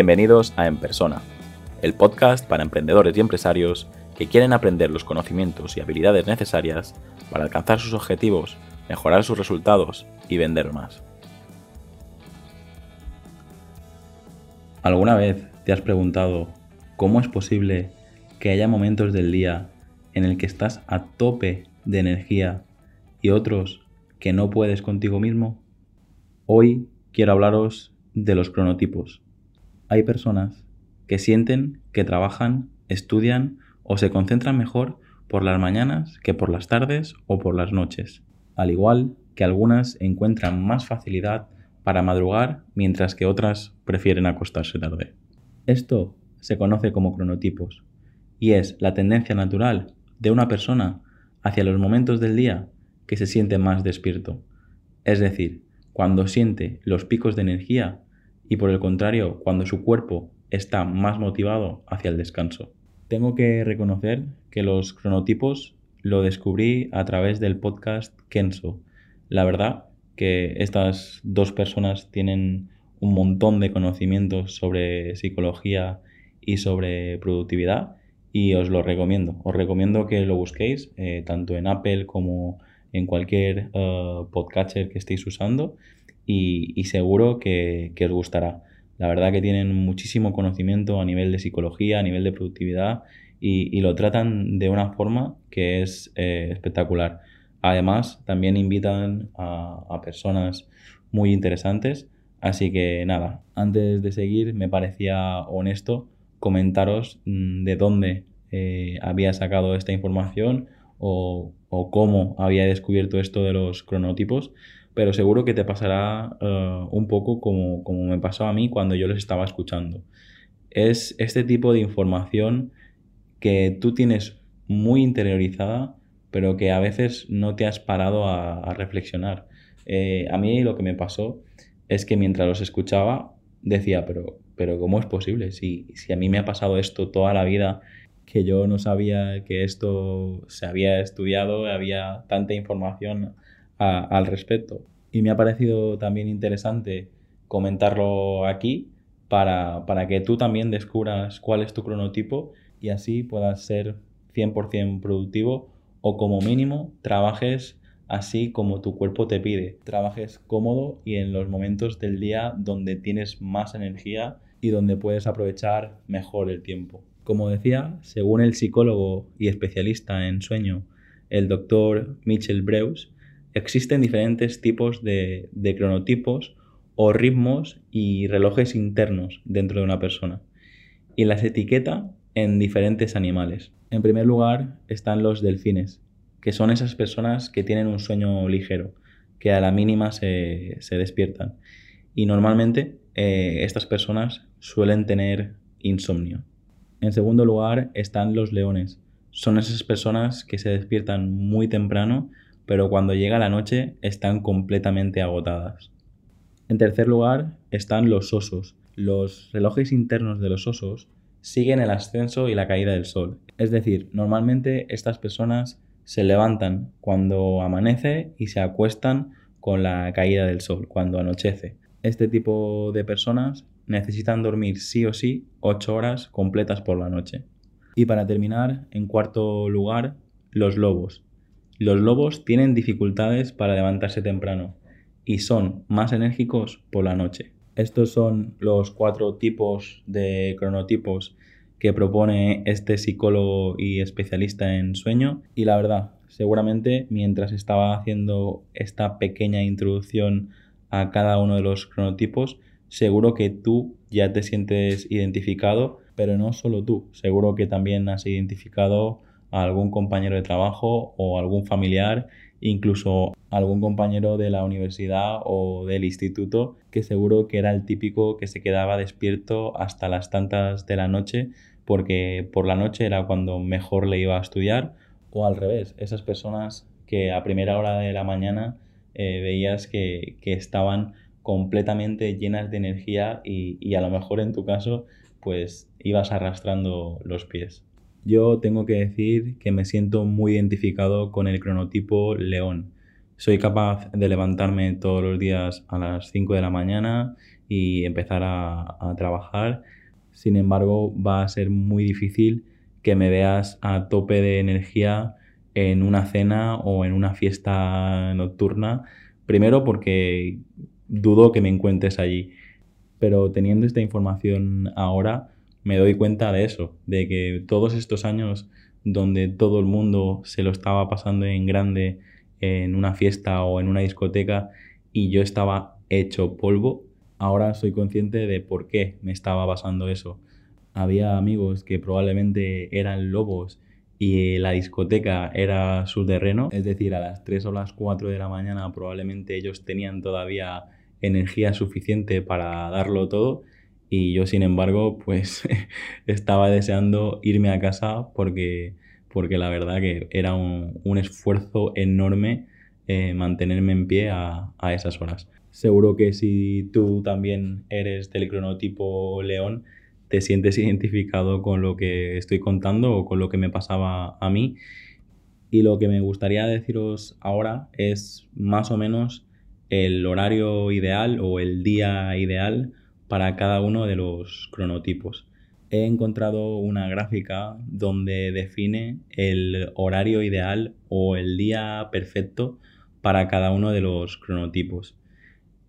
Bienvenidos a En Persona, el podcast para emprendedores y empresarios que quieren aprender los conocimientos y habilidades necesarias para alcanzar sus objetivos, mejorar sus resultados y vender más. ¿Alguna vez te has preguntado cómo es posible que haya momentos del día en el que estás a tope de energía y otros que no puedes contigo mismo? Hoy quiero hablaros de los cronotipos. Hay personas que sienten que trabajan, estudian o se concentran mejor por las mañanas que por las tardes o por las noches, al igual que algunas encuentran más facilidad para madrugar mientras que otras prefieren acostarse tarde. Esto se conoce como cronotipos y es la tendencia natural de una persona hacia los momentos del día que se siente más despierto, es decir, cuando siente los picos de energía y por el contrario, cuando su cuerpo está más motivado hacia el descanso. Tengo que reconocer que los cronotipos lo descubrí a través del podcast Kenso. La verdad que estas dos personas tienen un montón de conocimientos sobre psicología y sobre productividad y os lo recomiendo. Os recomiendo que lo busquéis eh, tanto en Apple como en cualquier uh, podcatcher que estéis usando y, seguro que, os gustará. La verdad que tienen muchísimo conocimiento a nivel de psicología, a nivel de productividad y, lo tratan de una forma que es eh, espectacular. Además, también invitan a, personas muy interesantes. Así que nada, antes de seguir me parecía honesto comentaros mm, de dónde eh, había sacado esta información o, cómo había descubierto esto de los cronotipos, pero seguro que te pasará eh, un poco como, como me pasó a mí cuando yo les estaba escuchando. Es este tipo de información que tú tienes muy interiorizada, pero que a veces no te has parado a, reflexionar. Eh, a mí lo que me pasó es que mientras los escuchaba decía, pero, pero ¿cómo es posible? Si, si a mí me ha pasado esto toda la vida que yo no sabía que esto se había estudiado, había tanta información al respecto. Y me ha parecido también interesante comentarlo aquí para, para, que tú también descubras cuál es tu cronotipo y así puedas ser 100% productivo o como mínimo trabajes así como tu cuerpo te pide. Trabajes cómodo y en los momentos del día donde tienes más energía y donde puedes aprovechar mejor el tiempo. Como decía, según el psicólogo y especialista en sueño, el doctor Mitchell Breus, existen diferentes tipos de, cronotipos o ritmos y relojes internos dentro de una persona y las etiqueta en diferentes animales. En primer lugar están los delfines, que son esas personas que tienen un sueño ligero, que a la mínima se, despiertan. Y normalmente eh, estas personas suelen tener insomnio. En segundo lugar están los leones. Son esas personas que se despiertan muy temprano, pero cuando llega la noche están completamente agotadas. En tercer lugar están los osos. Los relojes internos de los osos siguen el ascenso y la caída del sol. Es decir, normalmente estas personas se levantan cuando amanece y se acuestan con la caída del sol, cuando anochece. Este tipo de personas necesitan dormir sí o sí 8 horas completas por la noche. Y para terminar, en cuarto lugar, los lobos. Los lobos tienen dificultades para levantarse temprano y son más enérgicos por la noche. Estos son los cuatro tipos de cronotipos que propone este psicólogo y especialista en sueño y la verdad, seguramente mientras estaba haciendo esta pequeña introducción a cada uno de los cronotipos, seguro que tú ya te sientes identificado, pero no solo tú, seguro que también has identificado a algún compañero de trabajo o algún familiar, incluso algún compañero de la universidad o del instituto, que seguro que era el típico que se quedaba despierto hasta las tantas de la noche, porque por la noche era cuando mejor le iba a estudiar, o al revés, esas personas que a primera hora de la mañana eh, veías que, que estaban completamente llenas de energía y, a lo mejor en tu caso pues ibas arrastrando los pies. Yo tengo que decir que me siento muy identificado con el cronotipo león. Soy capaz de levantarme todos los días a las 5 de la mañana y empezar a, a trabajar. Sin embargo, va a ser muy difícil que me veas a tope de energía en una cena o en una fiesta nocturna. Primero porque dudo que me encuentres allí. Pero teniendo esta información ahora, me doy cuenta de eso, de que todos estos años donde todo el mundo se lo estaba pasando en grande en una fiesta o en una discoteca y yo estaba hecho polvo, ahora soy consciente de por qué me estaba pasando eso. Había amigos que probablemente eran lobos y la discoteca era su terreno, es decir, a las 3 o las 4 de la mañana probablemente ellos tenían todavía energía suficiente para darlo todo y yo sin embargo pues estaba deseando irme a casa porque, porque la verdad que era un, esfuerzo enorme eh, mantenerme en pie a, a esas horas. Seguro que si tú también eres del cronotipo león, te sientes identificado con lo que estoy contando o con lo que me pasaba a mí. Y lo que me gustaría deciros ahora es más o menos el horario ideal o el día ideal para cada uno de los cronotipos. He encontrado una gráfica donde define el horario ideal o el día perfecto para cada uno de los cronotipos.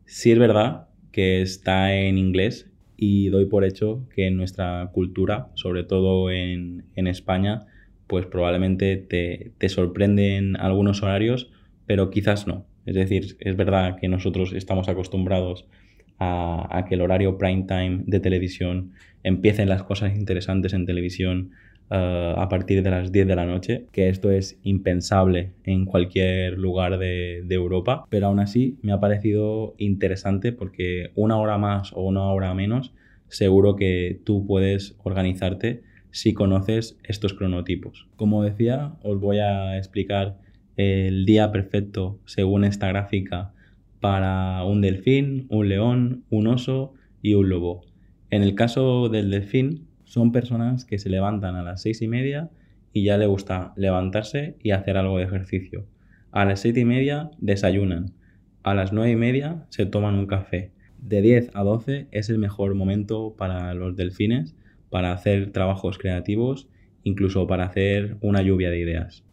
Si es verdad que está en inglés y doy por hecho que en nuestra cultura, sobre todo en, España, pues probablemente te, te sorprenden algunos horarios, pero quizás no. Es decir, es verdad que nosotros estamos acostumbrados a, que el horario prime time de televisión empiecen las cosas interesantes en televisión eh, a partir de las 10 de la noche, que esto es impensable en cualquier lugar de, de, Europa, pero aún así me ha parecido interesante porque una hora más o una hora menos, seguro que tú puedes organizarte si conoces estos cronotipos. Como decía, os voy a explicar el día perfecto según esta gráfica para un delfín, un león, un oso y un lobo. En el caso del delfín, son personas que se levantan a las seis y media y ya le gusta levantarse y hacer algo de ejercicio. A las siete y media desayunan. A las nueve y media se toman un café. De 10 a 12 es el mejor momento para los delfines para hacer trabajos creativos, incluso para hacer una lluvia de ideas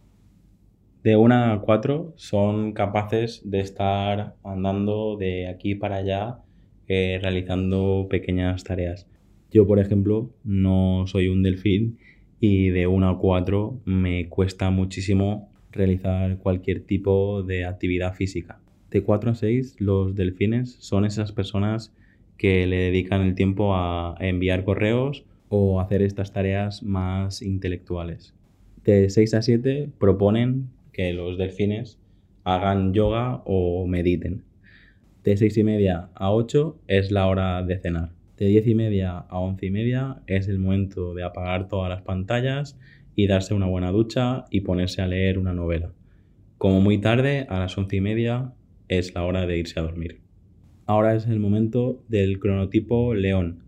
de una a cuatro son capaces de estar andando de aquí para allá eh, realizando pequeñas tareas. Yo, por ejemplo, no soy un delfín y de una a cuatro me cuesta muchísimo realizar cualquier tipo de actividad física. De 4 a 6 los delfines son esas personas que le dedican el tiempo a enviar correos o hacer estas tareas más intelectuales. De 6 a 7 proponen que los delfines hagan yoga o mediten. De seis y media a 8 es la hora de cenar. De diez y media a once y media es el momento de apagar todas las pantallas y darse una buena ducha y ponerse a leer una novela. Como muy tarde, a las once y media, es la hora de irse a dormir. Ahora es el momento del cronotipo león.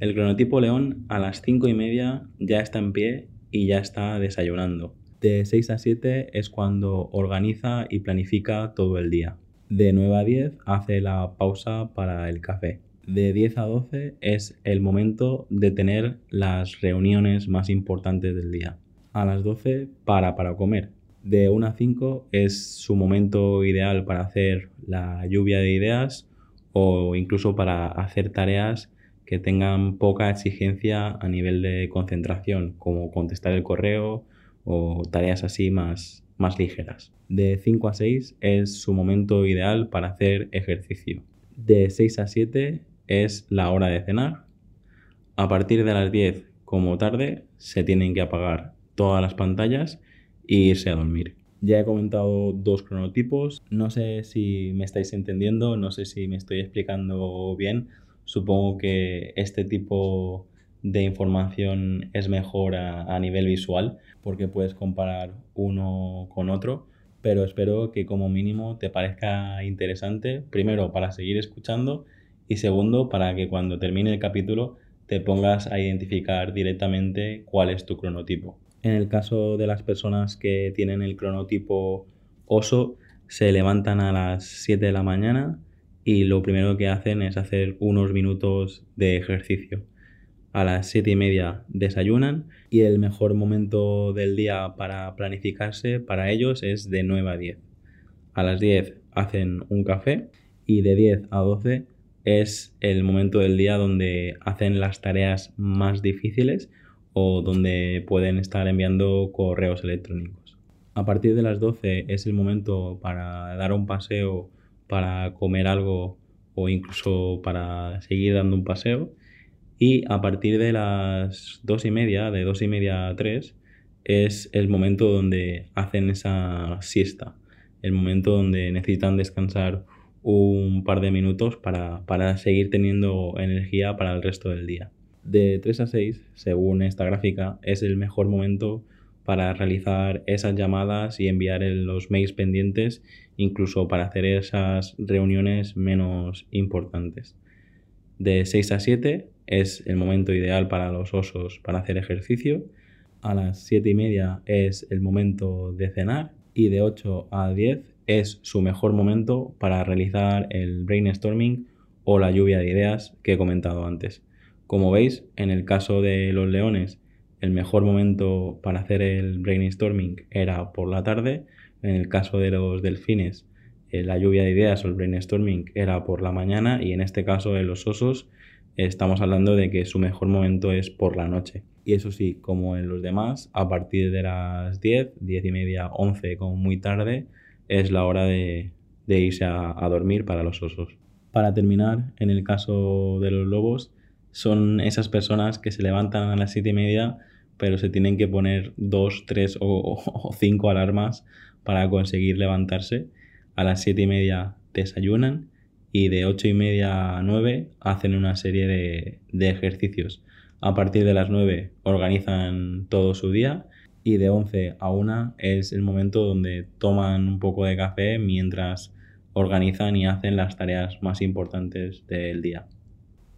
El cronotipo león a las cinco y media ya está en pie y ya está desayunando. De 6 a 7 es cuando organiza y planifica todo el día. De 9 a 10 hace la pausa para el café. De 10 a 12 es el momento de tener las reuniones más importantes del día. A las 12 para para comer. De 1 a 5 es su momento ideal para hacer la lluvia de ideas o incluso para hacer tareas que tengan poca exigencia a nivel de concentración, como contestar el correo, o tareas así más, más ligeras. De 5 a 6 es su momento ideal para hacer ejercicio. De 6 a 7 es la hora de cenar. A partir de las 10 como tarde se tienen que apagar todas las pantallas e irse a dormir. Ya he comentado dos cronotipos, no sé si me estáis entendiendo, no sé si me estoy explicando bien. Supongo que este tipo de información es mejor a, nivel visual porque puedes comparar uno con otro, pero espero que como mínimo te parezca interesante, primero para seguir escuchando y segundo para que cuando termine el capítulo te pongas a identificar directamente cuál es tu cronotipo. En el caso de las personas que tienen el cronotipo oso, se levantan a las 7 de la mañana y lo primero que hacen es hacer unos minutos de ejercicio. A las 7 y media desayunan y el mejor momento del día para planificarse para ellos es de 9 a 10. A las 10 hacen un café y de 10 a 12 es el momento del día donde hacen las tareas más difíciles o donde pueden estar enviando correos electrónicos. A partir de las 12 es el momento para dar un paseo, para comer algo o incluso para seguir dando un paseo. Y a partir de las 2 y media, de 2 y media a 3, es el momento donde hacen esa siesta, el momento donde necesitan descansar un par de minutos para, para seguir teniendo energía para el resto del día. De 3 a 6, según esta gráfica, es el mejor momento para realizar esas llamadas y enviar los mails pendientes, incluso para hacer esas reuniones menos importantes. De 6 a 7 es el momento ideal para los osos para hacer ejercicio. A las 7 y media es el momento de cenar y de 8 a 10 es su mejor momento para realizar el brainstorming o la lluvia de ideas que he comentado antes. Como veis, en el caso de los leones, el mejor momento para hacer el brainstorming era por la tarde. En el caso de los delfines, eh, la lluvia de ideas o el brainstorming era por la mañana y en este caso de los osos estamos hablando de que su mejor momento es por la noche. Y eso sí, como en los demás, a partir de las 10, 10 y media, 11 como muy tarde, es la hora de, irse a, a dormir para los osos. Para terminar, en el caso de los lobos, son esas personas que se levantan a las siete y media, pero se tienen que poner dos, tres o, cinco alarmas para conseguir levantarse. A las siete y media desayunan y de ocho y media a nueve hacen una serie de, de ejercicios. A partir de las nueve organizan todo su día y de once a una es el momento donde toman un poco de café mientras organizan y hacen las tareas más importantes del día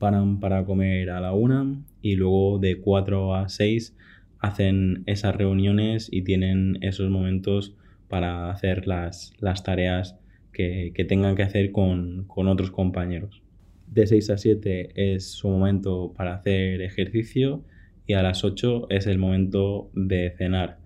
paran para comer a la una y luego de 4 a 6 hacen esas reuniones y tienen esos momentos para hacer las, tareas que, tengan que hacer con, otros compañeros. De 6 a 7 es su momento para hacer ejercicio y a las 8 es el momento de cenar.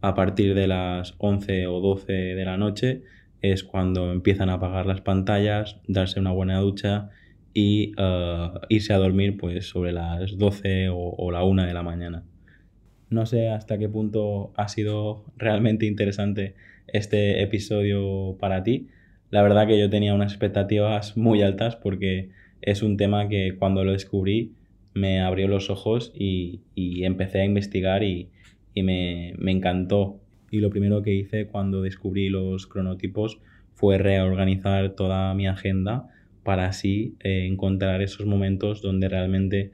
A partir de las 11 o 12 de la noche es cuando empiezan a apagar las pantallas, darse una buena ducha y eh, irse a dormir pues sobre las 12 o, la 1 de la mañana. No sé hasta qué punto ha sido realmente interesante este episodio para ti. La verdad que yo tenía unas expectativas muy altas porque es un tema que cuando lo descubrí me abrió los ojos y, empecé a investigar y, me, me, encantó. Y lo primero que hice cuando descubrí los cronotipos fue reorganizar toda mi agenda para así eh, encontrar esos momentos donde realmente,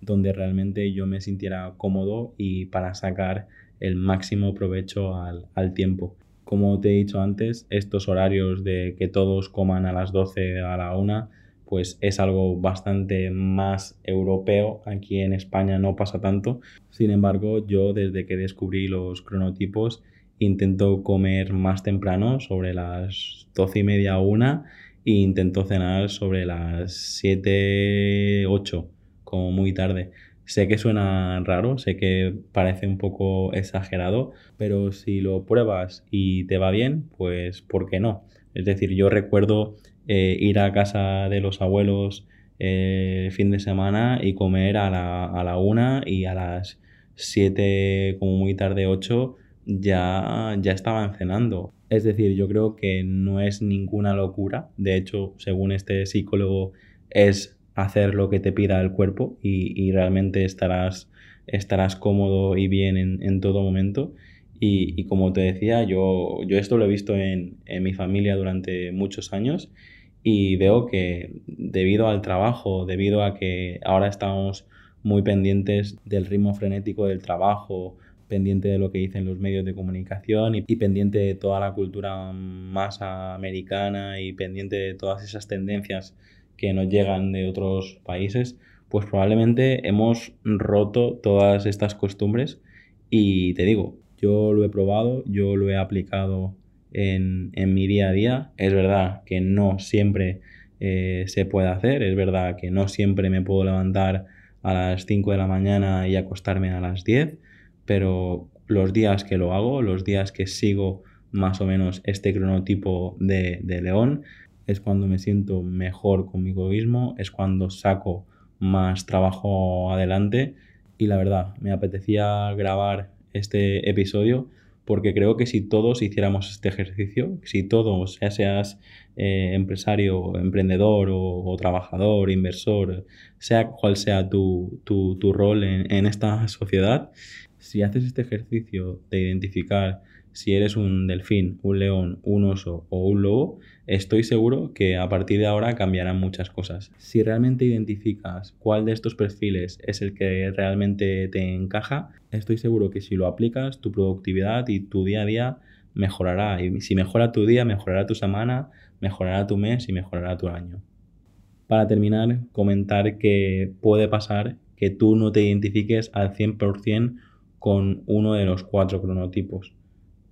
donde realmente yo me sintiera cómodo y para sacar el máximo provecho al, al tiempo. Como te he dicho antes, estos horarios de que todos coman a las 12 a la 1, pues es algo bastante más europeo. Aquí en España no pasa tanto. Sin embargo, yo desde que descubrí los cronotipos intento comer más temprano, sobre las 12 y media a 1 e intento cenar sobre las 7, 8, como muy tarde. Sé que suena raro, sé que parece un poco exagerado, pero si lo pruebas y te va bien, pues ¿por qué no? Es decir, yo recuerdo eh, ir a casa de los abuelos el eh, fin de semana y comer a la, a la una y a las 7, como muy tarde 8, ya, ya estaban cenando. Es decir, yo creo que no es ninguna locura. De hecho, según este psicólogo, es hacer lo que te pida el cuerpo y, realmente estarás, estarás cómodo y bien en, todo momento. Y, como te decía, yo, yo esto lo he visto en, en mi familia durante muchos años y veo que debido al trabajo, debido a que ahora estamos muy pendientes del ritmo frenético del trabajo, pendiente de lo que dicen los medios de comunicación y, pendiente de toda la cultura más americana y pendiente de todas esas tendencias que nos llegan de otros países, pues probablemente hemos roto todas estas costumbres y te digo, yo lo he probado, yo lo he aplicado en, mi día a día. Es verdad que no siempre eh, se puede hacer. Es verdad que no siempre me puedo levantar a las 5 de la mañana y acostarme a las 10, pero los días que lo hago, los días que sigo más o menos este cronotipo de, de león, es cuando me siento mejor conmigo mismo, es cuando saco más trabajo adelante. Y la verdad, me apetecía grabar este episodio porque creo que si todos hiciéramos este ejercicio, si todos, ya seas eh, empresario, emprendedor o, trabajador, inversor, sea cual sea tu, rol en, en esta sociedad, si haces este ejercicio de identificar si eres un delfín, un león, un oso o un lobo, estoy seguro que a partir de ahora cambiarán muchas cosas. Si realmente identificas cuál de estos perfiles es el que realmente te encaja, estoy seguro que si lo aplicas, tu productividad y tu día a día mejorará. Y si mejora tu día, mejorará tu semana, mejorará tu mes y mejorará tu año. Para terminar, comentar que puede pasar que tú no te identifiques al 100% con uno de los cuatro cronotipos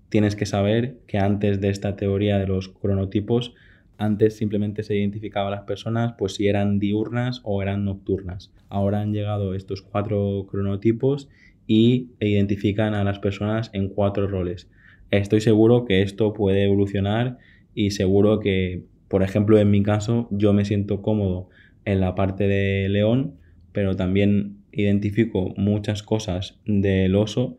tienes que saber que antes de esta teoría de los cronotipos, antes simplemente se identificaba a las personas pues si eran diurnas o eran nocturnas. Ahora han llegado estos cuatro cronotipos y identifican a las personas en cuatro roles. Estoy seguro que esto puede evolucionar y seguro que, por ejemplo, en mi caso, yo me siento cómodo en la parte de león, pero también identifico muchas cosas del oso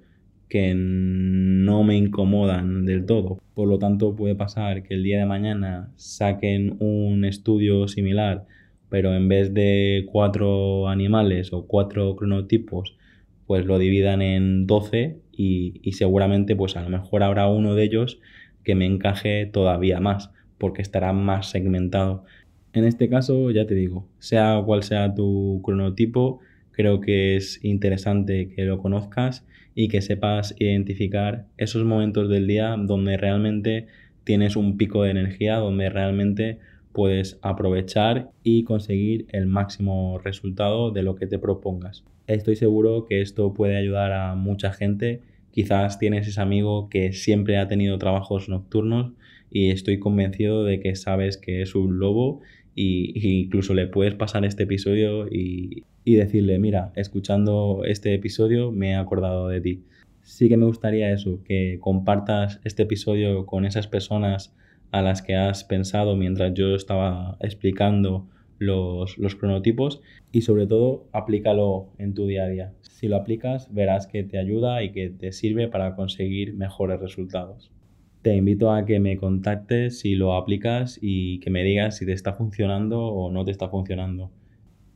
que no me incomodan del todo. Por lo tanto, puede pasar que el día de mañana saquen un estudio similar, pero en vez de cuatro animales o cuatro cronotipos, pues lo dividan en 12 y, y seguramente pues a lo mejor habrá uno de ellos que me encaje todavía más, porque estará más segmentado. En este caso, ya te digo, sea cual sea tu cronotipo, creo que es interesante que lo conozcas y que sepas identificar esos momentos del día donde realmente tienes un pico de energía, donde realmente puedes aprovechar y conseguir el máximo resultado de lo que te propongas. Estoy seguro que esto puede ayudar a mucha gente. Quizás tienes ese amigo que siempre ha tenido trabajos nocturnos y estoy convencido de que sabes que es un lobo y, incluso le puedes pasar este episodio y, y decirle, mira, escuchando este episodio me he acordado de ti. Sí que me gustaría eso, que compartas este episodio con esas personas a las que has pensado mientras yo estaba explicando los, los, cronotipos y sobre todo aplícalo en tu día a día. Si lo aplicas verás que te ayuda y que te sirve para conseguir mejores resultados. Te invito a que me contactes si lo aplicas y que me digas si te está funcionando o no te está funcionando.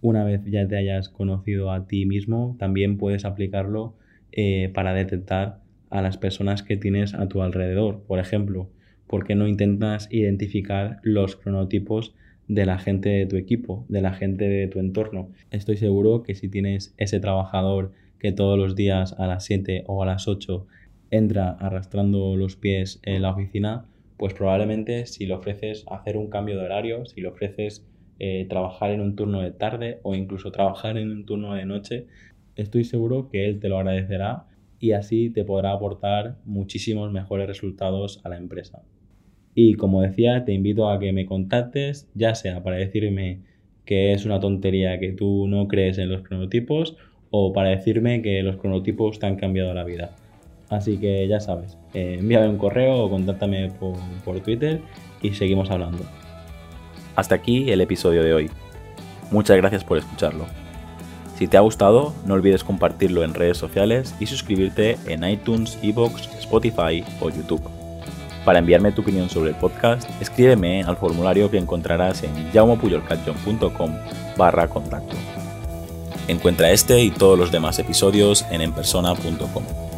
Una vez ya te hayas conocido a ti mismo, también puedes aplicarlo eh, para detectar a las personas que tienes a tu alrededor. Por ejemplo, ¿por qué no intentas identificar los cronotipos de la gente de tu equipo, de la gente de tu entorno? Estoy seguro que si tienes ese trabajador que todos los días a las 7 o a las 8 entra arrastrando los pies en la oficina, pues probablemente si le ofreces hacer un cambio de horario, si le ofreces eh, trabajar en un turno de tarde o incluso trabajar en un turno de noche, estoy seguro que él te lo agradecerá y así te podrá aportar muchísimos mejores resultados a la empresa. Y como decía, te invito a que me contactes, ya sea para decirme que es una tontería que tú no crees en los cronotipos o para decirme que los cronotipos te han cambiado la vida. Así que ya sabes, eh, envíame un correo o contáctame por, Twitter y seguimos hablando. Hasta aquí el episodio de hoy. Muchas gracias por escucharlo. Si te ha gustado, no olvides compartirlo en redes sociales y suscribirte en iTunes, Evox, Spotify o YouTube. Para enviarme tu opinión sobre el podcast, escríbeme al formulario que encontrarás en jaumopuyolcatjon.com barra contacto. Encuentra este y todos los demás episodios en enpersona.com.